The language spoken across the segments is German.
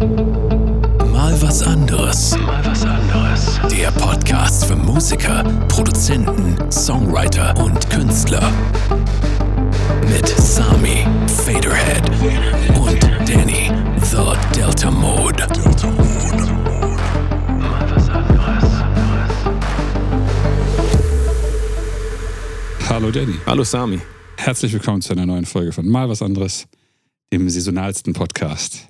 Mal was anderes. Mal was anderes. Der Podcast für Musiker, Produzenten, Songwriter und Künstler. Mit Sami, Faderhead und Danny, The Delta Mode. Delta Mode. Mal was anderes. Hallo Danny. Hallo Sami. Herzlich willkommen zu einer neuen Folge von Mal was anderes, dem saisonalsten Podcast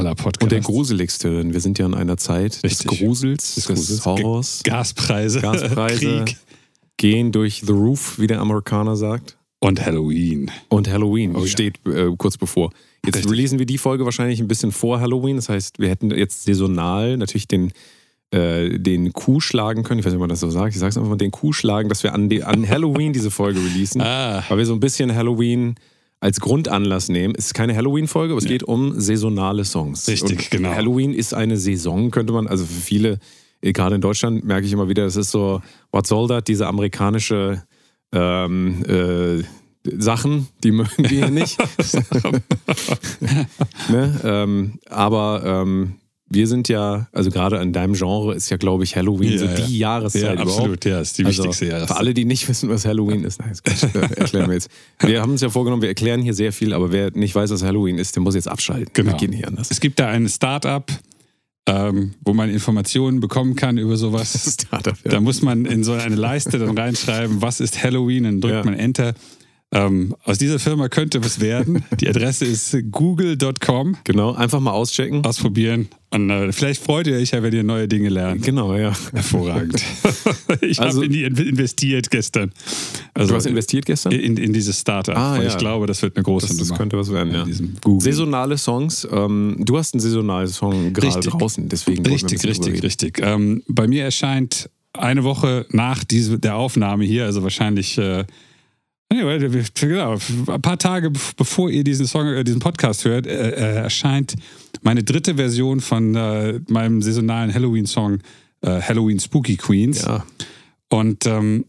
aller Podcasts. Und der gruseligste, denn wir sind ja in einer Zeit des Richtig. Grusels, des, Grusels. Horrors. G- Gaspreise, Gaspreise Krieg gehen durch the roof, wie der Amerikaner sagt. und Halloween. Und Halloween Oh ja. steht äh, kurz bevor. Jetzt Richtig. releasen wir die Folge wahrscheinlich ein bisschen vor Halloween. Das heißt, wir hätten jetzt saisonal natürlich den, äh, den Kuh schlagen können. Ich weiß nicht, ob man das so sagt. Ich sage es einfach mal, den Kuh schlagen, dass wir an, die, an Halloween diese Folge releasen. Ah, Weil wir so ein bisschen Halloween als Grundanlass nehmen. Es ist keine Halloween-Folge, aber es geht um saisonale Songs. Richtig, Und genau. Halloween ist eine Saison, könnte man, also für viele, eh, gerade in Deutschland, merke ich immer wieder, das ist so, what soll that, diese amerikanische ähm, äh, Sachen, die mögen wir hier nicht. ne? ähm, aber ähm, wir sind ja, also gerade in deinem Genre ist ja, glaube ich, Halloween Ja, so ja. die Jahreszeit ja, überhaupt. absolut, ja, ist die Also, wichtigste Jahreszeit. Für alle, die nicht wissen, was Halloween ist, nein, das äh, erklären wir jetzt. Wir haben uns ja vorgenommen, wir erklären hier sehr viel, aber wer nicht weiß, was Halloween ist, der muss jetzt abschalten. Genau. Wir gehen hier anders. Es gibt da ein Startup, ähm, wo man Informationen bekommen kann über sowas. Startup, ja. Da muss man in so eine Leiste dann reinschreiben, was ist Halloween, dann drückt Ja. man Enter. Ähm, aus dieser Firma könnte was werden. Die Adresse ist google.com. Genau, einfach mal auschecken. Ausprobieren. Und äh, vielleicht freut ihr euch ja, wenn ihr neue Dinge lernt. Genau, ja. Hervorragend. ich Also- habe in die in- investiert gestern. Also Du hast investiert gestern? in, in dieses Startup. Ah, ja. ich glaube, das wird eine große Das, das könnte was werden, ja. Saisonale Songs. Ähm, du hast einen saisonalen Song gerade draußen, deswegen Richtig, richtig, richtig. Ähm, bei mir erscheint eine Woche nach diese, der Aufnahme hier, also wahrscheinlich äh, genau, ein paar Tage bev- bevor ihr diesen Song, äh, diesen Podcast hört, äh, äh, erscheint meine dritte Version von äh, meinem saisonalen Halloween-Song äh, Halloween Spooky Queens. Ja, Und ähm,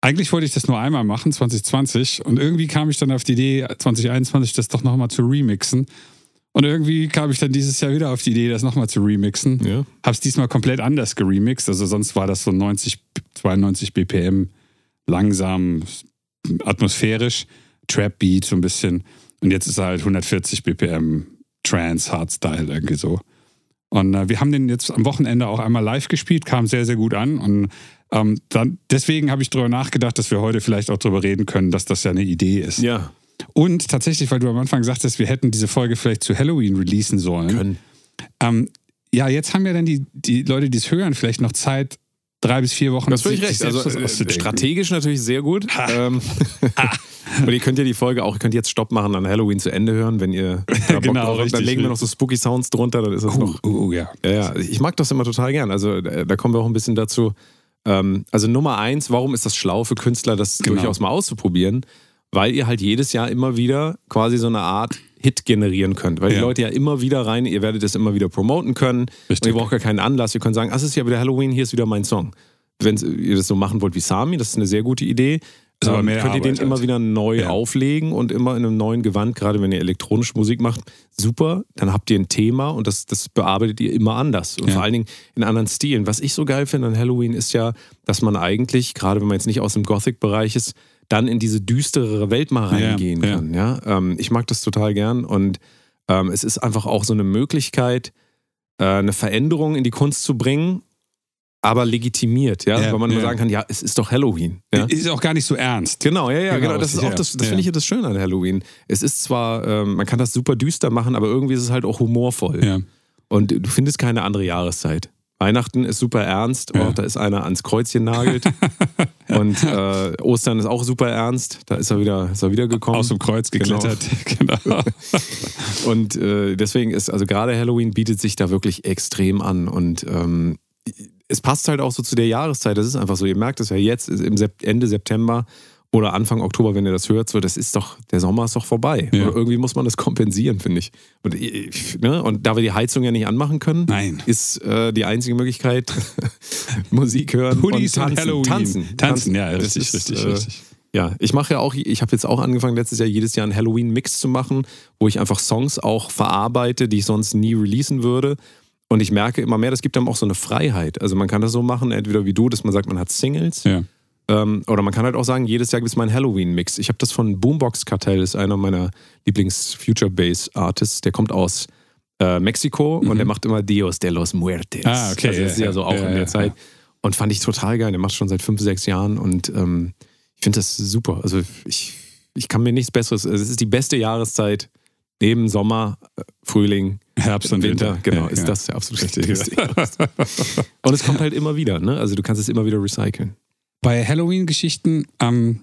eigentlich wollte ich das nur einmal machen, 2020. Und irgendwie kam ich dann auf die Idee, 2021 das doch nochmal zu remixen. Und irgendwie kam ich dann dieses Jahr wieder auf die Idee, das nochmal zu remixen. ja. Hab's diesmal komplett anders geremixed. Also sonst war das so 90, 92 BPM, langsam, atmosphärisch, Trap Beat so ein bisschen. Und jetzt ist er halt 140 BPM Trance, Hardstyle irgendwie so. Und äh, wir haben den jetzt am Wochenende auch einmal live gespielt, kam sehr, sehr gut an. Und ähm, dann, deswegen habe ich darüber nachgedacht, dass wir heute vielleicht auch darüber reden können, dass das ja eine Idee ist. ja. Und tatsächlich, weil du am Anfang sagtest, wir hätten diese Folge vielleicht zu Halloween releasen sollen. Können. Ähm, ja, jetzt haben ja dann die, die Leute, die es hören, vielleicht noch Zeit, drei bis vier Wochen. Du hast völlig recht. Also äh, strategisch natürlich sehr gut. Ähm, und ihr könnt ja die Folge auch, ihr könnt jetzt Stopp machen, an Halloween zu Ende hören, wenn ihr da Genau, drauf habt. Dann legen wir noch so Spooky Sounds drunter, dann ist das Uh, noch. uh, uh, ja. Ja, ja, ich mag das immer total gern. Also da, da kommen wir auch ein bisschen dazu. Ähm, also Nummer eins, warum ist das schlau für Künstler, das Genau. durchaus mal auszuprobieren? Weil ihr halt jedes Jahr immer wieder quasi so eine Art Hit generieren könnt. Weil die Ja. Leute ja immer wieder rein, ihr werdet es immer wieder promoten können. Richtig. Und ihr braucht gar keinen Anlass. Ihr könnt sagen, ah, es ist ja wieder Halloween, hier ist wieder mein Song. Wenn ihr das so machen wollt wie Sami, das ist eine sehr gute Idee. Ist aber Ähm, mehr könnt ihr den Arbeit immer halt. wieder neu Ja. auflegen und immer in einem neuen Gewand, gerade wenn ihr elektronische Musik macht, super, dann habt ihr ein Thema und das, das bearbeitet ihr immer anders und Ja. vor allen Dingen in anderen Stilen. Was ich so geil finde an Halloween ist ja, dass man eigentlich, gerade wenn man jetzt nicht aus dem Gothic-Bereich ist, dann in diese düsterere Welt mal reingehen ja. kann. Ja? Ähm, ich mag das total gern und ähm, es ist einfach auch so eine Möglichkeit, äh, eine Veränderung in die Kunst zu bringen, aber legitimiert, ja, Ja, weil man ja. immer sagen kann, ja, es ist doch Halloween. Ja? Ist auch gar nicht so ernst. Genau, ja, ja, Genau, genau. Das ist auch das, das finde ich ja das Schöne an Halloween. Es ist zwar, ähm, man kann das super düster machen, aber irgendwie ist es halt auch humorvoll. Ja. Und du findest keine andere Jahreszeit. Weihnachten ist super ernst, oh, da ist einer ans Kreuzchen nagelt. Und äh, Ostern ist auch super ernst, da ist er wieder, ist er wieder gekommen. Aus dem Kreuz Genau. geklettert. Genau. Und äh, deswegen ist, also gerade Halloween bietet sich da wirklich extrem an. Und ähm, es passt halt auch so zu der Jahreszeit. Das ist einfach so. Ihr merkt es ja jetzt, Ende September oder Anfang Oktober, wenn ihr das hört, so, das ist doch, der Sommer ist doch vorbei. Ja. Oder irgendwie muss man das kompensieren, finde ich. Und, ich- ne? und da wir die Heizung ja nicht anmachen können, Nein. ist äh, die einzige Möglichkeit Musik hören Hoodies und und tanzen. Halloween. Tanzen, Tanzen, ja, richtig, ist, richtig, äh, richtig. Ja, ich mache ja auch, ich habe jetzt auch angefangen, letztes Jahr jedes Jahr einen Halloween-Mix zu machen, wo ich einfach Songs auch verarbeite, die ich sonst nie releasen würde. Und ich merke immer mehr, das gibt einem auch so eine Freiheit. Also man kann das so machen, entweder wie du, dass man sagt, man hat Singles. Ja. Ähm, oder man kann halt auch sagen, jedes Jahr gibt es meinen Halloween-Mix. Ich habe das von Boombox Cartel, ist einer meiner Lieblings-Future-Bass-Artists. Der kommt aus äh, Mexiko und der macht immer Dios de los Muertes. Mhm. Ah, okay, Also das ist ja, ja so auch ja, in der ja, Zeit. Und fand ich total geil. Der macht schon seit fünf, sechs Jahren und ähm, ich finde das super. Also ich, ich kann mir nichts Besseres. Es ist die beste Jahreszeit neben Sommer, äh, Frühling, Herbst und Winter. Winter. Genau, ist das der absolut Richtig, beste Jahreszeit. Und es kommt halt immer wieder. Ne? Also du kannst es immer wieder recyceln. Bei Halloween-Geschichten, ähm,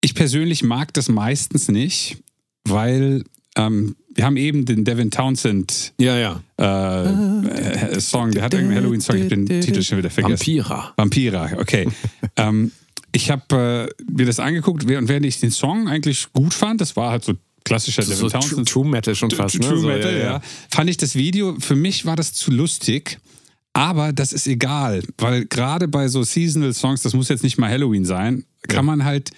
ich persönlich mag das meistens nicht, weil ähm, wir haben eben den Devin Townsend Ja, ja. äh, äh, Song, der hat irgendeinen Halloween-Song, ich habe den Titel schon wieder vergessen. Vampira. Vampira, okay. ähm, ich habe äh, mir das angeguckt und während ich den Song eigentlich gut fand, das war halt so klassischer So Devin True, Townsend. True Metal schon fast. ne? True so, Metal, ja, Fand ich das Video, für mich war das zu lustig. Aber das ist egal, weil gerade bei so Seasonal Songs, das muss jetzt nicht mal Halloween sein, kann Ja. man halt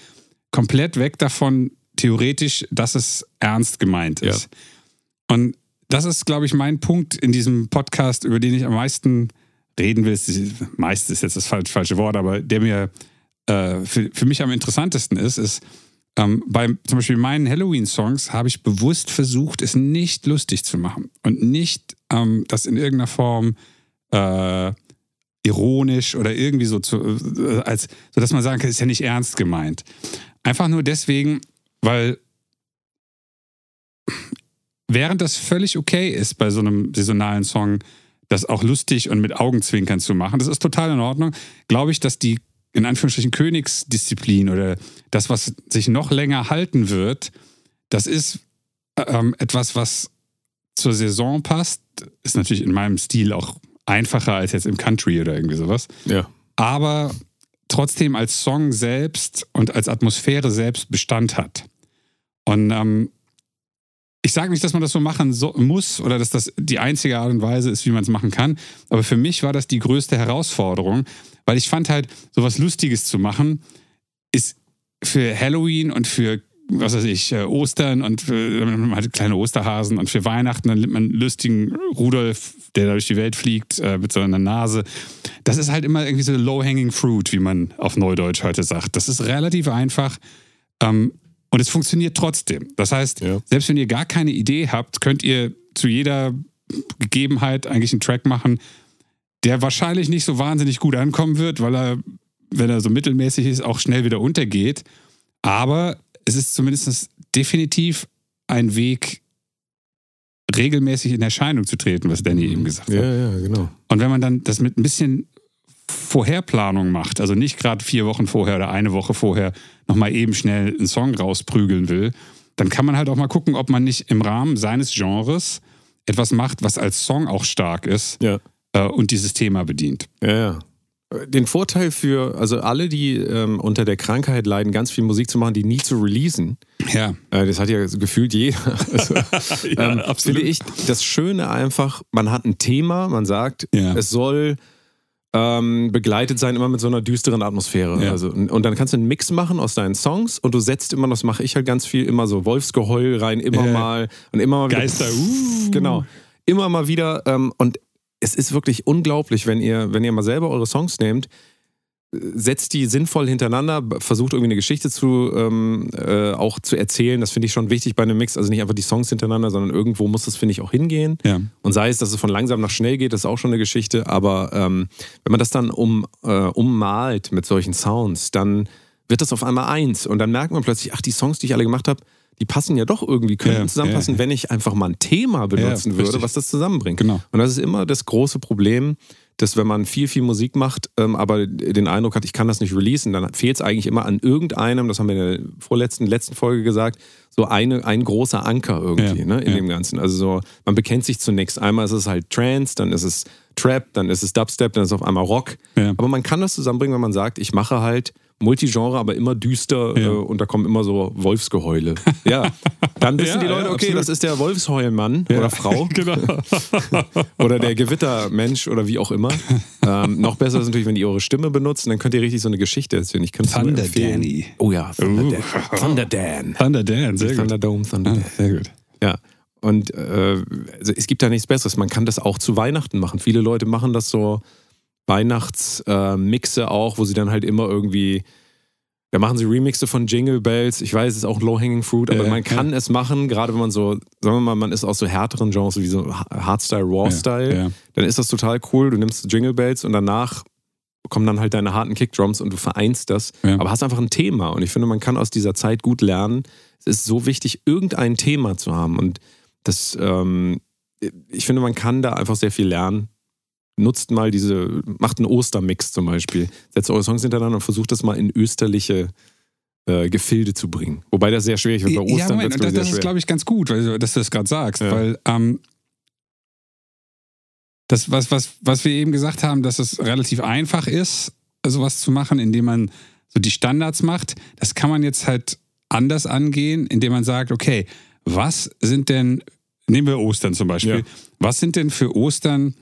komplett weg davon, theoretisch, dass es ernst gemeint ist. Und das ist, glaube ich, mein Punkt in diesem Podcast, über den ich am meisten reden will. Meist ist jetzt das falsche, falsche Wort, aber der mir äh, für, für mich am interessantesten ist, ist, ähm, bei zum Beispiel meinen Halloween-Songs habe ich bewusst versucht, es nicht lustig zu machen und nicht ähm, das in irgendeiner Form äh, ironisch oder irgendwie so zu, äh, als, so dass man sagen kann, ist ja nicht ernst gemeint. Einfach nur deswegen, weil während das völlig okay ist, bei so einem saisonalen Song, das auch lustig und mit Augenzwinkern zu machen, das ist total in Ordnung, glaube ich, dass die in Anführungsstrichen Königsdisziplin oder das, was sich noch länger halten wird, das ist ähm, etwas, was zur Saison passt. Ist natürlich in meinem Stil auch einfacher als jetzt im Country oder irgendwie sowas. Ja. Aber trotzdem als Song selbst und als Atmosphäre selbst Bestand hat. Und ähm, ich sage nicht, dass man das so machen so, muss oder dass das die einzige Art und Weise ist, wie man es machen kann. Aber für mich war das die größte Herausforderung, weil ich fand halt, sowas Lustiges zu machen, ist für Halloween und für, was weiß ich, äh, Ostern und für, man hat kleine Osterhasen und für Weihnachten, dann nimmt man einen lustigen Rudolf, der da durch die Welt fliegt, äh, mit so einer Nase. Das ist halt immer irgendwie so low-hanging fruit, wie man auf Neudeutsch heute sagt. Das ist relativ einfach. Ähm, und es funktioniert trotzdem. Das heißt, Ja. selbst wenn ihr gar keine Idee habt, könnt ihr zu jeder Gegebenheit eigentlich einen Track machen, der wahrscheinlich nicht so wahnsinnig gut ankommen wird, weil er, wenn er so mittelmäßig ist, auch schnell wieder untergeht. Aber es ist zumindest definitiv ein Weg, regelmäßig in Erscheinung zu treten, was Danny eben gesagt hat. Ja, ja, genau. Und wenn man dann das mit ein bisschen Vorherplanung macht, also nicht gerade vier Wochen vorher oder eine Woche vorher nochmal eben schnell einen Song rausprügeln will, dann kann man halt auch mal gucken, ob man nicht im Rahmen seines Genres etwas macht, was als Song auch stark ist Ja. äh, und dieses Thema bedient. Ja, ja. Den Vorteil für, also alle, die ähm, unter der Krankheit leiden, ganz viel Musik zu machen, die nie zu releasen, Ja, äh, das hat ja gefühlt jeder. Also, Ja, ähm, absolut. Finde ich das Schöne einfach, man hat ein Thema, man sagt, Ja. es soll ähm, begleitet sein immer mit so einer düsteren Atmosphäre. Ja. Also, und, dann kannst du einen Mix machen aus deinen Songs und du setzt immer, das mache ich halt ganz viel, immer so Wolfsgeheul rein, immer Ja. mal und immer mal wieder. Geister, uh. Genau. Immer mal wieder. Ähm, und es ist wirklich unglaublich, wenn ihr, wenn ihr mal selber eure Songs nehmt, setzt die sinnvoll hintereinander, versucht irgendwie eine Geschichte zu ähm, äh, auch zu erzählen. Das finde ich schon wichtig bei einem Mix. Also nicht einfach die Songs hintereinander, sondern irgendwo muss das, finde ich, auch hingehen. ja. Und sei es, dass es von langsam nach schnell geht, das ist auch schon eine Geschichte. Aber ähm, wenn man das dann um, äh, ummalt mit solchen Sounds, dann wird das auf einmal eins. Und dann merkt man plötzlich, ach, die Songs, die ich alle gemacht habe, die passen ja doch irgendwie, könnten Ja, zusammenpassen, ja. wenn ich einfach mal ein Thema benutzen würde, was das zusammenbringt. Genau. Und das ist immer das große Problem, dass wenn man viel, viel Musik macht, ähm, aber den Eindruck hat, ich kann das nicht releasen, dann fehlt es eigentlich immer an irgendeinem, das haben wir in der vorletzten, letzten Folge gesagt, so eine, ein großer Anker irgendwie Ja, ne, in ja. dem Ganzen. Also so, man bekennt sich zunächst. Einmal ist es halt Trance, dann ist es Trap, dann ist es Dubstep, dann ist es auf einmal Rock. Ja. Aber man kann das zusammenbringen, wenn man sagt, ich mache halt Multigenre, aber immer düster Ja. äh, und da kommen immer so Wolfsgeheule. Ja, dann wissen Ja, die Leute, ja, okay, absolut. das ist der Wolfsheulmann oder Frau genau. oder der Gewittermensch oder wie auch immer. ähm, noch besser ist natürlich, wenn ihr eure Stimme benutzt, dann könnt ihr richtig so eine Geschichte erzählen. Ich Thunder. Danny. Oh ja, Thunder, Uh. Dan. Thunder Dan. Thunder Dan, sehr gut. Thunderdome, Thunder Ah, Dan. sehr gut. Ja. Und äh, also es gibt da nichts Besseres. Man kann das auch zu Weihnachten machen. Viele Leute machen das so Weihnachtsmixe auch, wo sie dann halt immer irgendwie. Da machen sie Remixe von Jingle Bells. Ich weiß, es ist auch Low-Hanging Fruit, aber Ja, man kann es machen, gerade wenn man so, sagen wir mal, man ist aus so härteren Genres wie so Hardstyle, Raw-Style, Ja, ja. dann ist das total cool. Du nimmst Jingle Bells und danach kommen dann halt deine harten Kickdrums und du vereinst das, Ja. aber hast einfach ein Thema. Und ich finde, man kann aus dieser Zeit gut lernen. Es ist so wichtig, irgendein Thema zu haben. Und das, ähm, ich finde, man kann da einfach sehr viel lernen. Nutzt mal diese, macht einen Ostermix zum Beispiel. Setzt eure Songs hintereinander und versucht das mal in österliche äh, Gefilde zu bringen. Wobei das sehr schwierig wird. Bei ja, Ostern Moment, wird's, glaub das, das ist, glaube ich, ganz gut, weil, dass du das gerade sagst. Ja. Weil ähm, das, was, was, was wir eben gesagt haben, dass es relativ einfach ist, sowas zu machen, indem man so die Standards macht, das kann man jetzt halt anders angehen, indem man sagt, okay, was sind denn, nehmen wir Ostern zum Beispiel, Ja. was sind denn für Ostern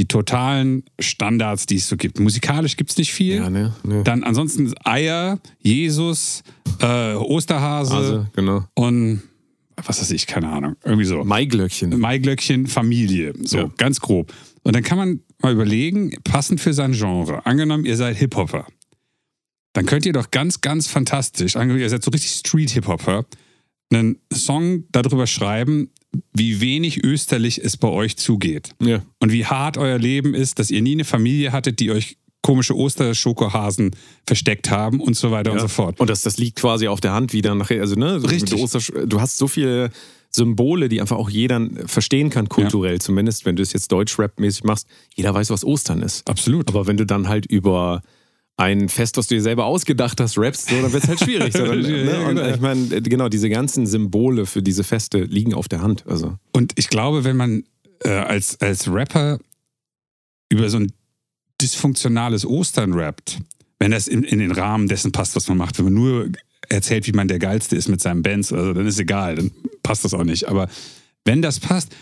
die totalen Standards, die es so gibt? Musikalisch gibt es nicht viel. Ja, ne? ne. Dann ansonsten Eier, Jesus, äh, Osterhase Also, genau. und was weiß ich, keine Ahnung, irgendwie so. Maiglöckchen. Maiglöckchen, Familie, so Ja. ganz grob. Und dann kann man mal überlegen, passend für sein Genre, angenommen, ihr seid Hip-Hopper, dann könnt ihr doch ganz, ganz fantastisch, angenommen, ihr seid so richtig Street-Hip-Hopper, einen Song darüber schreiben, wie wenig österlich es bei euch zugeht Ja. und wie hart euer Leben ist, dass ihr nie eine Familie hattet, die euch komische Osterschokohasen versteckt haben und so weiter und so fort. Und das, das liegt quasi auf der Hand wieder nachher. Also, ne, Richtig. Du, hast so viele Symbole, die einfach auch jeder verstehen kann, kulturell zumindest, wenn du es jetzt Deutsch-Rap-mäßig machst. Jeder weiß, was Ostern ist. Absolut. Aber wenn du dann halt über ein Fest, was du dir selber ausgedacht hast, rappst, so, dann wird es halt schwierig. So, dann, ne? Und genau. ich meine, genau, diese ganzen Symbole für diese Feste liegen auf der Hand. Also, Und ich glaube, wenn man äh, als, als Rapper über so ein dysfunktionales Ostern rappt, wenn das in, in den Rahmen dessen passt, was man macht, wenn man nur erzählt, wie man der Geilste ist mit seinen Bands, also dann ist egal, dann passt das auch nicht. Aber wenn das passt,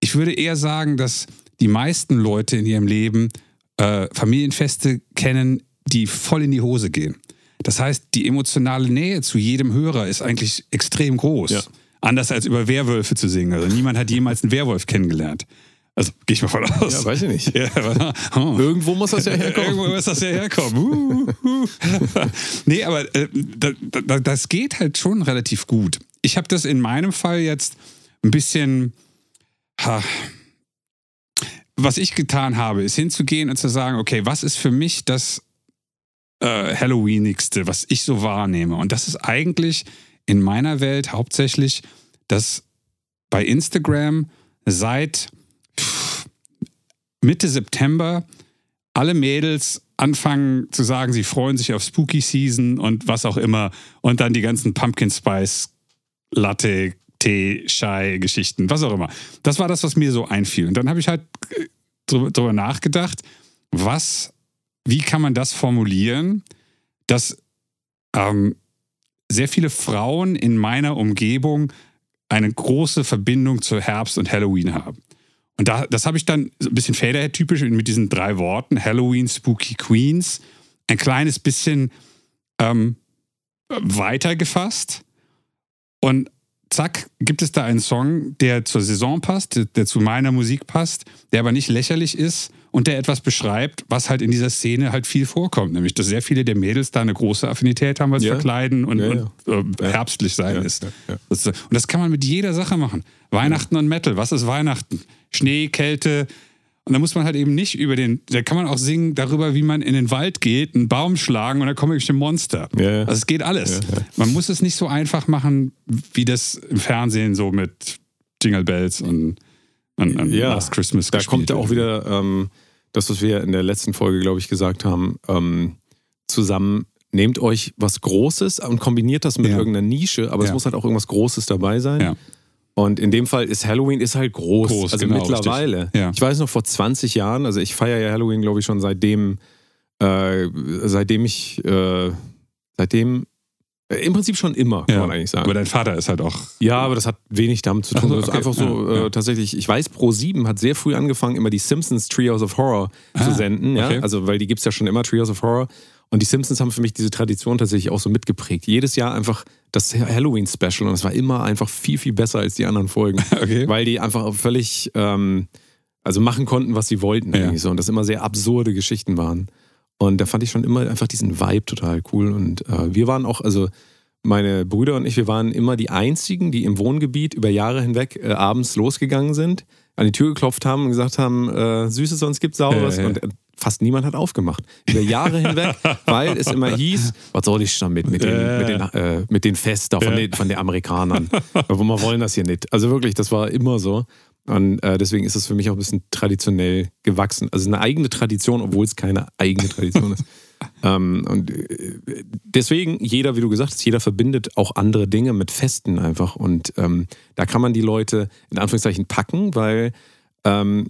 ich würde eher sagen, dass die meisten Leute in ihrem Leben äh, Familienfeste kennen, die voll in die Hose gehen. Das heißt, die emotionale Nähe zu jedem Hörer ist eigentlich extrem groß. Ja. Anders als über Werwölfe zu singen. Also niemand hat jemals einen Werwolf kennengelernt. Also gehe ich mal von aus. ja, weiß ich nicht. Ja, aber, oh. Irgendwo muss das ja herkommen. Irgendwo muss das ja herkommen. Uh, uh. nee, aber äh, da, da, das geht halt schon relativ gut. Ich habe das in meinem Fall jetzt ein bisschen. Ha, was ich getan habe, ist hinzugehen und zu sagen, okay, was ist für mich das äh, Halloweenigste, was ich so wahrnehme? Und das ist eigentlich in meiner Welt hauptsächlich, dass bei Instagram seit Mitte September alle Mädels anfangen zu sagen, sie freuen sich auf Spooky Season und was auch immer und dann die ganzen Pumpkin Spice Latte, Tee, Chai Geschichten, was auch immer. Das war das, was mir so einfiel. Und dann habe ich halt äh, drüber nachgedacht, was, wie kann man das formulieren, dass ähm, sehr viele Frauen in meiner Umgebung eine große Verbindung zu Herbst und Halloween haben. Und da, das habe ich dann so ein bisschen Faderhead-typisch mit diesen drei Worten, Halloween, Spooky Queens, ein kleines bisschen ähm, weiter gefasst. Und zack, gibt es da einen Song, der zur Saison passt, der zu meiner Musik passt, der aber nicht lächerlich ist und der etwas beschreibt, was halt in dieser Szene halt viel vorkommt. Nämlich, dass sehr viele der Mädels da eine große Affinität haben, was Ja. Verkleiden und, Ja, und äh, herbstlich sein Ja, ist. ja, ja. Das, und das kann man mit jeder Sache machen. Weihnachten und Metal. Was ist Weihnachten? Schnee, Kälte. Und da muss man halt eben nicht über den, da kann man auch singen darüber, wie man in den Wald geht, einen Baum schlagen und da kommen irgendwelche Monster. Ja, ja. Also es geht alles. Ja, ja. Man muss es nicht so einfach machen, wie das im Fernsehen so mit Jingle Bells und, und, und Ja, Last Christmas Da gespielt kommt ja auch wieder ähm, das, was wir in der letzten Folge, glaube ich, gesagt haben, ähm, zusammen. Nehmt euch was Großes und kombiniert das mit Ja. irgendeiner Nische, aber es Ja. muss halt auch irgendwas Großes dabei sein. Ja. Und in dem Fall ist Halloween ist halt groß. Groß, also genau, mittlerweile. Ja. Ich weiß noch vor 20 Jahren, also ich feiere ja Halloween, glaube ich, schon seitdem, äh, seitdem ich äh, seitdem, im Prinzip schon immer, kann Ja. man eigentlich sagen. Aber dein Vater ist halt auch. Ja, aber das hat wenig damit zu tun. So, Das ist okay. einfach so Ja, ja. Äh, tatsächlich, ich weiß, Pro7 hat sehr früh angefangen, immer die Simpsons Trios of Horror zu Ah, senden. Ja? okay. Also, weil die gibt es ja schon immer, Trios of Horror. Und die Simpsons haben für mich diese Tradition tatsächlich auch so mitgeprägt. Jedes Jahr einfach das Halloween-Special und es war immer einfach viel, viel besser als die anderen Folgen. Okay. Weil die einfach völlig, ähm, also machen konnten, was sie wollten Ja. eigentlich so. Und das immer sehr absurde Geschichten waren. Und da fand ich schon immer einfach diesen Vibe total cool. Und äh, wir waren auch, also meine Brüder und ich, wir waren immer die Einzigen, die im Wohngebiet über Jahre hinweg äh, abends losgegangen sind, an die Tür geklopft haben und gesagt haben, äh, Süßes, sonst gibt's Saures. Ja. Und äh, fast niemand hat aufgemacht. Über Jahre hinweg, weil es immer hieß, was soll ich damit mit den, mit den, äh, mit den Fest da von, den, von den Amerikanern. Aber wir wollen das hier nicht. Also wirklich, das war immer so. Und äh, deswegen ist es für mich auch ein bisschen traditionell gewachsen. Also eine eigene Tradition, obwohl es keine eigene Tradition ist. ähm, und äh, deswegen, jeder, wie du gesagt hast, jeder verbindet auch andere Dinge mit Festen einfach. Und ähm, da kann man die Leute in Anführungszeichen packen, weil, ähm,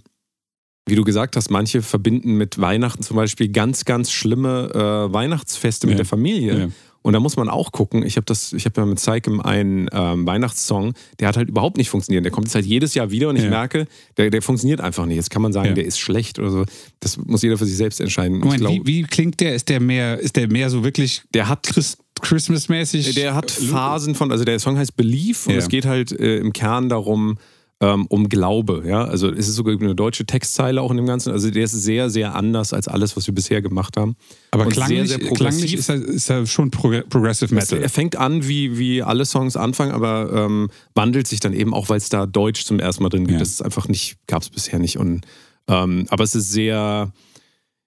wie du gesagt hast, manche verbinden mit Weihnachten zum Beispiel ganz, ganz schlimme äh, Weihnachtsfeste mit Ja. der Familie. Ja. Und da muss man auch gucken. Ich habe das, ich habe ja mit Saikem einen ähm, Weihnachtssong, der hat halt überhaupt nicht funktioniert. Der kommt jetzt halt jedes Jahr wieder und ich Ja. merke, der, der funktioniert einfach nicht. Jetzt kann man sagen, Ja. der ist schlecht oder so. Das muss jeder für sich selbst entscheiden. Moment, glaub, wie, wie klingt der? Ist der mehr, ist der mehr so wirklich der hat Chris, Christmas-mäßig? Der hat Phasen von, also der Song heißt Belief und es geht halt äh, im Kern darum, ähm, um Glaube. Ja? Also es ist sogar eine deutsche Textzeile auch in dem Ganzen. Also der ist sehr, sehr anders als alles, was wir bisher gemacht haben. Aber und klanglich, sehr, sehr klanglich ist, er, ist er schon Progr Progressive Es- Metal. Er fängt an, wie, wie alle Songs anfangen, aber ähm, wandelt sich dann eben auch, weil es da Deutsch zum ersten Mal drin gibt. Ja. Das ist einfach nicht, gab es bisher nicht. Und, ähm, aber es ist sehr,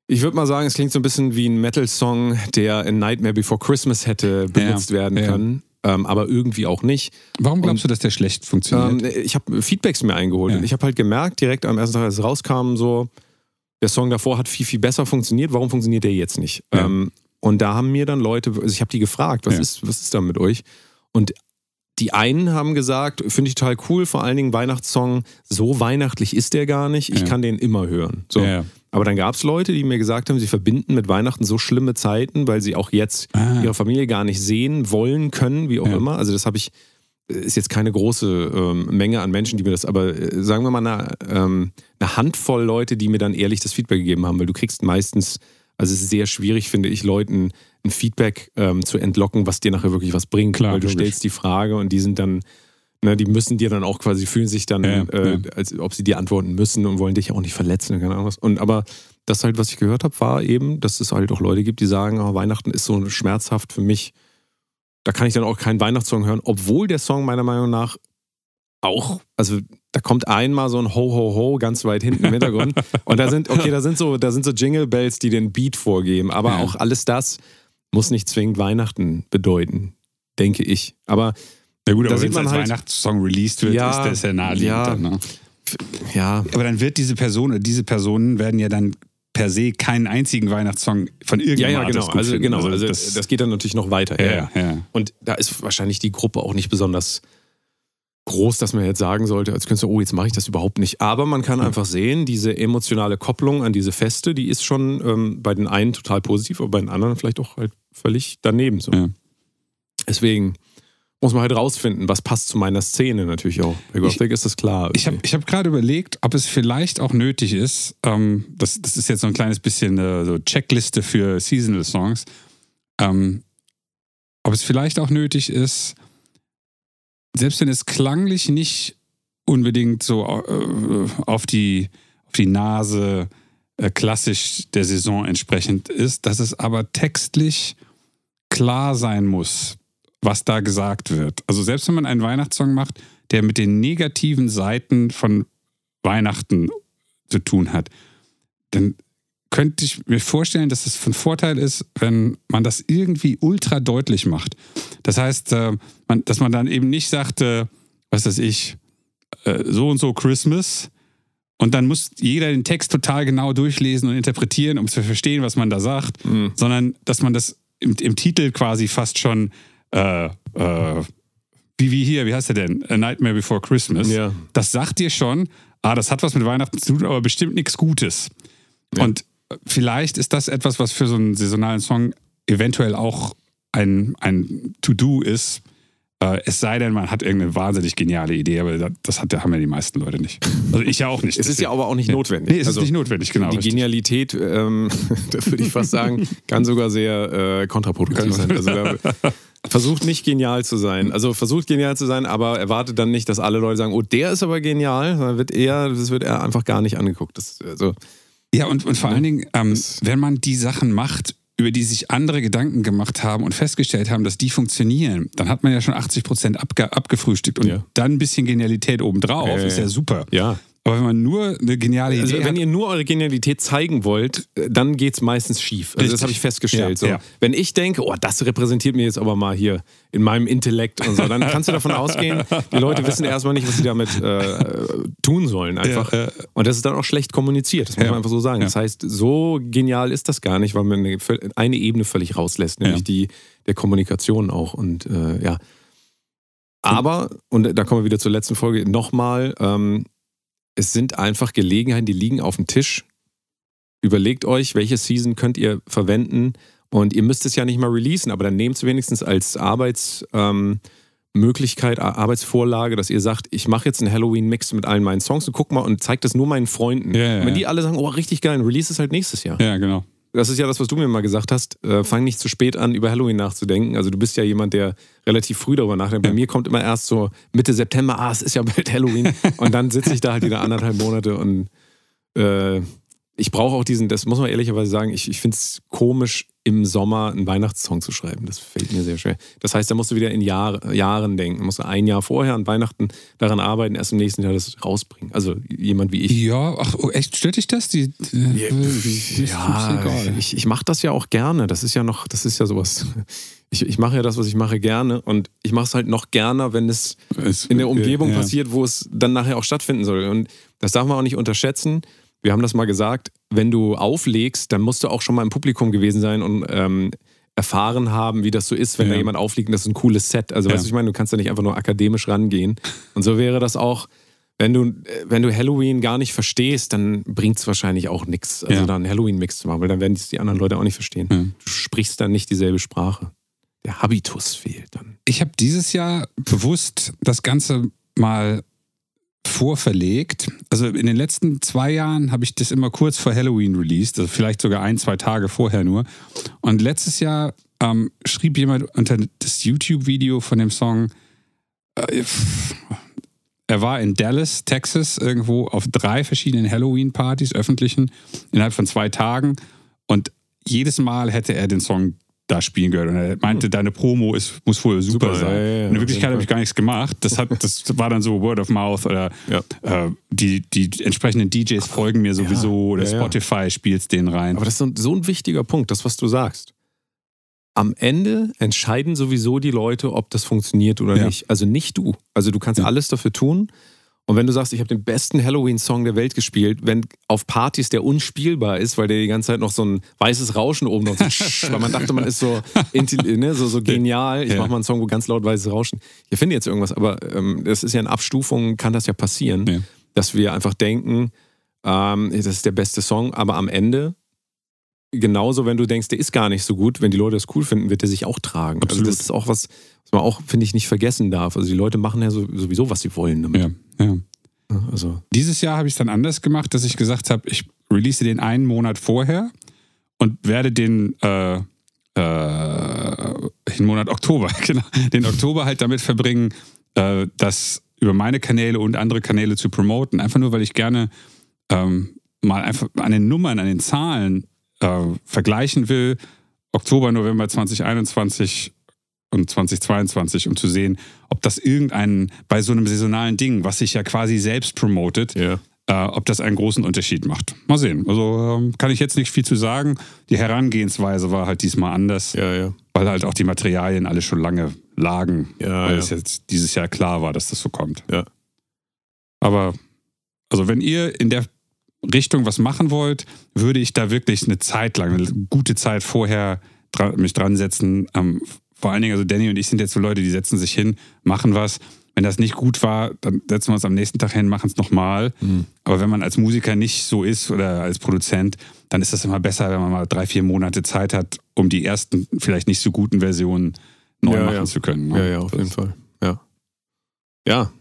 ich würde mal sagen, es klingt so ein bisschen wie ein Metal-Song, der in Nightmare Before Christmas hätte benutzt werden ja. können. Ähm, aber irgendwie auch nicht. Warum glaubst du, dass der schlecht funktioniert? Ähm, ich habe Feedbacks mir eingeholt Ja. und ich habe halt gemerkt, direkt am ersten Tag, als es rauskam, so, der Song davor hat viel, viel besser funktioniert. Warum funktioniert der jetzt nicht? Ja. Ähm, und da haben mir dann Leute, also ich habe die gefragt, was, Ja. ist, was ist da mit euch? Und die einen haben gesagt, finde ich total cool, vor allen Dingen Weihnachtssong, so weihnachtlich ist der gar nicht, ich Ja. kann den immer hören. So. Ja. Aber dann gab es Leute, die mir gesagt haben, sie verbinden mit Weihnachten so schlimme Zeiten, weil sie auch jetzt Ah. ihre Familie gar nicht sehen wollen können, wie auch Ja. immer. Also das habe ich, ist jetzt keine große ähm, Menge an Menschen, die mir das, aber äh, sagen wir mal eine, ähm, eine Handvoll Leute, die mir dann ehrlich das Feedback gegeben haben, weil du kriegst meistens, also es ist sehr schwierig, finde ich, Leuten ein Feedback ähm, zu entlocken, was dir nachher wirklich was bringt. Klar, weil du logisch. stellst die Frage und die sind dann, ne, die müssen dir dann auch quasi, fühlen sich dann, Ja, äh, ja. als ob sie dir antworten müssen und wollen dich auch nicht verletzen, keine Ahnung was. Und aber das halt, was ich gehört habe, war eben, dass es halt auch Leute gibt, die sagen, oh, Weihnachten ist so schmerzhaft für mich. Da kann ich dann auch keinen Weihnachtssong hören, obwohl der Song meiner Meinung nach auch, also da kommt einmal so ein Ho Ho Ho ganz weit hinten im Hintergrund und da sind, okay, da sind so, da sind so Jingle Bells, die den Beat vorgeben, aber Ja. auch alles das muss nicht zwingend Weihnachten bedeuten, denke ich. Aber Ja gut, Da aber wenn es man als halt- Weihnachtssong released wird, Ja, ist das ja naheliegend. ja. Dann, ne? ja, Aber dann wird diese Person, diese Personen werden ja dann per se keinen einzigen Weihnachtssong von ja, irgendjemandem ja, genau. Artist gut Also finden. genau, also das, das, geht dann natürlich noch weiter. ja, ja, ja. Und da ist wahrscheinlich die Gruppe auch nicht besonders groß, dass man jetzt sagen sollte, als Künstler, oh, jetzt mache ich das überhaupt nicht. Aber man kann einfach sehen, diese emotionale Kopplung an diese Feste, die ist schon ähm, bei den einen total positiv, aber bei den anderen vielleicht auch halt völlig daneben. So. Ja. Deswegen muss man halt rausfinden, was passt zu meiner Szene natürlich auch. Bei Gothic ist das klar. Ich habe ich hab gerade überlegt, ob es vielleicht auch nötig ist, ähm, das, das ist jetzt so ein kleines bisschen eine so Checkliste für Seasonal Songs, ähm, ob es vielleicht auch nötig ist, selbst wenn es klanglich nicht unbedingt so äh, auf, die, auf die Nase äh, klassisch der Saison entsprechend ist, dass es aber textlich klar sein muss, was da gesagt wird. Also selbst wenn man einen Weihnachtssong macht, der mit den negativen Seiten von Weihnachten zu tun hat, dann könnte ich mir vorstellen, dass es von Vorteil ist, wenn man das irgendwie ultra deutlich macht. Das heißt, äh, dass man dann eben nicht sagte, was weiß ich, äh, so und so Christmas und dann muss jeder den Text total genau durchlesen und interpretieren, um zu verstehen, was man da sagt, Mhm. sondern dass man das im, im Titel quasi fast schon äh, äh, wie, wie hier, wie heißt der denn? A Nightmare Before Christmas. Ja. Das sagt dir schon, ah, das hat was mit Weihnachten zu tun, aber bestimmt nichts Gutes. Ja. Und vielleicht ist das etwas, was für so einen saisonalen Song eventuell auch ein, ein To-Do ist, äh, es sei denn, man hat irgendeine wahnsinnig geniale Idee, aber das, hat, haben ja die meisten Leute nicht. Also ich ja auch nicht. Es ist ja aber auch nicht notwendig. Nee, es Also, ist nicht notwendig, genau. Die richtig. Genialität, ähm, da würde ich fast sagen, kann sogar sehr äh, kontraproduktiv sein. Also da, versucht nicht genial zu sein. Also versucht genial zu sein, aber erwartet dann nicht, dass alle Leute sagen, oh, der ist aber genial. Dann wird eher, das wird eher einfach gar nicht angeguckt. Das, also, Ja, und, und vor allen Dingen, ähm, wenn man die Sachen macht, über die sich andere Gedanken gemacht haben und festgestellt haben, dass die funktionieren, dann hat man ja schon 80 Prozent abge abgefrühstückt und Ja. dann ein bisschen Genialität obendrauf. Ja, ist ja ja. super. ja. Aber wenn man nur eine geniale Also, Idee wenn hat, ihr nur eure Genialität zeigen wollt, äh, dann geht es meistens schief. Also das habe ich festgestellt. Ja, so. ja. Wenn ich denke, oh, das repräsentiert mir jetzt aber mal hier in meinem Intellekt und so, dann kannst du davon ausgehen, die Leute wissen erstmal nicht, was sie damit äh, tun sollen. Einfach. Ja. Und das ist dann auch schlecht kommuniziert. Das muss man einfach so sagen. Das heißt, so genial ist das gar nicht, weil man eine, eine Ebene völlig rauslässt, nämlich die der Kommunikation auch. Und äh, ja. Aber, und da kommen wir wieder zur letzten Folge, nochmal, ähm, es sind einfach Gelegenheiten, die liegen auf dem Tisch. Überlegt euch, welche Season könnt ihr verwenden und ihr müsst es ja nicht mal releasen, aber dann nehmt es wenigstens als Arbeitsmöglichkeit, ähm, Arbeitsvorlage, dass ihr sagt, ich mache jetzt einen Halloween-Mix mit allen meinen Songs und guck mal und zeigt das nur meinen Freunden. Ja, ja, Wenn die alle sagen, oh, richtig geil, ein Release ist halt nächstes Jahr. ja, genau. Das ist ja das, was du mir mal gesagt hast. Äh, fang nicht zu spät an, über Halloween nachzudenken. Also du bist ja jemand, der relativ früh darüber nachdenkt. Bei Ja. mir kommt immer erst so Mitte September, ah, es ist ja bald Halloween. und dann sitze ich da halt wieder anderthalb Monate und äh, ich brauche auch diesen, das muss man ehrlicherweise sagen, ich, ich finde es komisch, im Sommer einen Weihnachtssong zu schreiben. Das fällt mir sehr schwer. Das heißt, da musst du wieder in Jahr, Jahren denken. Musst du ein Jahr vorher an Weihnachten daran arbeiten, erst im nächsten Jahr das rausbringen. Also jemand wie ich. Ja, ach, oh, echt, stört dich das? Die, Ja, die, ja, ich, ich mache das ja auch gerne. Das ist ja noch, das ist ja sowas. Ich, ich mache ja das, was ich mache, gerne. Und ich mache es halt noch gerne, wenn es in der Umgebung ja. passiert, wo es dann nachher auch stattfinden soll. Und das darf man auch nicht unterschätzen. Wir haben das mal gesagt, wenn du auflegst, dann musst du auch schon mal im Publikum gewesen sein und ähm, erfahren haben, wie das so ist, wenn Ja. da jemand aufliegt und das ist ein cooles Set. Also Ja. weißt du, ich meine, du kannst da nicht einfach nur akademisch rangehen. Und so wäre das auch, wenn du, wenn du Halloween gar nicht verstehst, dann bringt es wahrscheinlich auch nichts, also Ja. da einen Halloween-Mix zu machen, weil dann werden es die anderen Leute auch nicht verstehen. Ja. Du sprichst dann nicht dieselbe Sprache. Der Habitus fehlt dann. Ich habe dieses Jahr bewusst das Ganze mal vorverlegt. Also in den letzten zwei Jahren habe ich das immer kurz vor Halloween released, also vielleicht sogar ein, zwei Tage vorher nur. Und letztes Jahr ähm, schrieb jemand unter das YouTube-Video von dem Song, äh, er war in Dallas, Texas, irgendwo auf drei verschiedenen Halloween-Partys, öffentlichen, innerhalb von zwei Tagen. Und jedes Mal hätte er den Song da spielen gehört. Und er meinte, deine Promo ist, muss wohl super, Super, sein. ja, ja, In Wirklichkeit habe ich gar nichts gemacht. Das, hat, das war dann so Word of Mouth oder Ja. äh, die, die entsprechenden DJs folgen mir sowieso oder. Spotify spielt den rein. Aber das ist so ein, wichtiger Punkt, das, was du sagst. Am Ende entscheiden sowieso die Leute, ob das funktioniert oder nicht. Also nicht du. Also du kannst alles dafür tun. Und wenn du sagst, ich habe den besten Halloween-Song der Welt gespielt, wenn auf Partys der unspielbar ist, weil der die ganze Zeit noch so ein weißes Rauschen oben noch so, weil man dachte, man ist so, ne, so, so genial, ich mache mal einen Song, wo ganz laut weißes Rauschen. Ich finde jetzt irgendwas, aber ähm, das ist ja in Abstufungen, kann das ja passieren, Ja. dass wir einfach denken, ähm, das ist der beste Song, aber am Ende genauso, wenn du denkst, der ist gar nicht so gut, wenn die Leute es cool finden, wird der sich auch tragen. Absolut. Also das ist auch was, was man auch, finde ich, nicht vergessen darf. Also die Leute machen ja so, sowieso, was sie wollen damit. Ja, ja. Also, Dieses Jahr habe ich es dann anders gemacht, dass ich gesagt habe, ich release den einen Monat vorher und werde den, äh, äh, den Monat Oktober, genau, den Oktober halt damit verbringen, äh, das über meine Kanäle und andere Kanäle zu promoten. Einfach nur, weil ich gerne ähm, mal einfach an den Nummern, an den Zahlen äh, vergleichen will. Oktober, November 2021 und 2022, um zu sehen, ob das irgendeinen, bei so einem saisonalen Ding, was sich ja quasi selbst promotet, ja. äh, ob das einen großen Unterschied macht. Mal sehen. Also ähm, kann ich jetzt nicht viel zu sagen. Die Herangehensweise war halt diesmal anders, Ja, ja. weil halt auch die Materialien alle schon lange lagen, Ja, weil es jetzt dieses Jahr klar war, dass das so kommt. Ja. Aber also wenn ihr in der Richtung was machen wollt, würde ich da wirklich eine Zeit lang, eine gute Zeit vorher dra mich dran setzen. Ähm, vor allen Dingen, also Danny und ich sind jetzt so Leute, die setzen sich hin, machen was Wenn das nicht gut war, dann setzen wir uns am nächsten Tag hin, machen es nochmal. Mhm. Aber wenn man als Musiker nicht so ist oder als Produzent, dann ist das immer besser, wenn man mal drei, vier Monate Zeit hat, um die ersten vielleicht nicht so guten Versionen neu Ja, machen ja. zu können. ne? Ja, ja, auf Das- jeden Fall. Ja. Ja.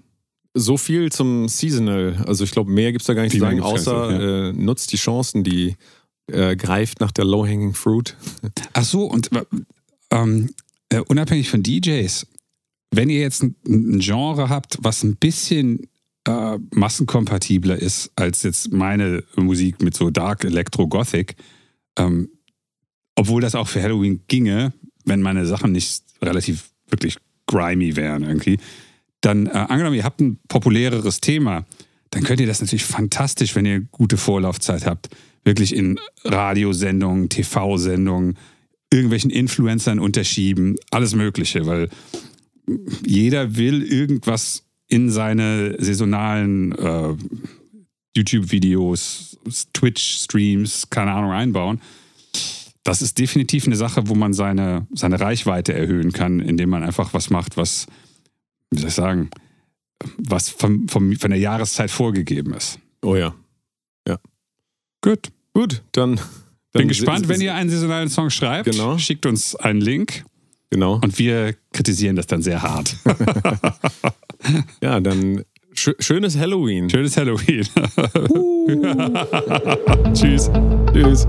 So viel zum Seasonal. Also ich glaube, mehr gibt es da gar nicht zu sagen, außer äh, nutzt die Chancen, die äh, greift nach der Low-Hanging Fruit. Ach so, und ähm, äh, unabhängig von DJs, wenn ihr jetzt ein, ein Genre habt, was ein bisschen äh, massenkompatibler ist als jetzt meine Musik mit so Dark Electro Gothic, ähm, obwohl das auch für Halloween ginge, wenn meine Sachen nicht relativ wirklich grimy wären irgendwie, dann äh, angenommen, ihr habt ein populäreres Thema, dann könnt ihr das natürlich fantastisch, wenn ihr gute Vorlaufzeit habt, wirklich in Radiosendungen, TV-Sendungen, irgendwelchen Influencern unterschieben, alles Mögliche, weil jeder will irgendwas in seine saisonalen äh, YouTube-Videos, Twitch-Streams, keine Ahnung, einbauen. Das ist definitiv eine Sache, wo man seine, seine Reichweite erhöhen kann, indem man einfach was macht, was, wie soll ich sagen, was vom, vom, von der Jahreszeit vorgegeben ist. Oh ja. Gut. Gut, dann. Bin gespannt, wenn ihr einen saisonalen Song schreibt. Genau. Schickt uns einen Link Genau. und wir kritisieren das dann sehr hart. Ja, dann schö schönes Halloween. Schönes Halloween. Tschüss. Tschüss.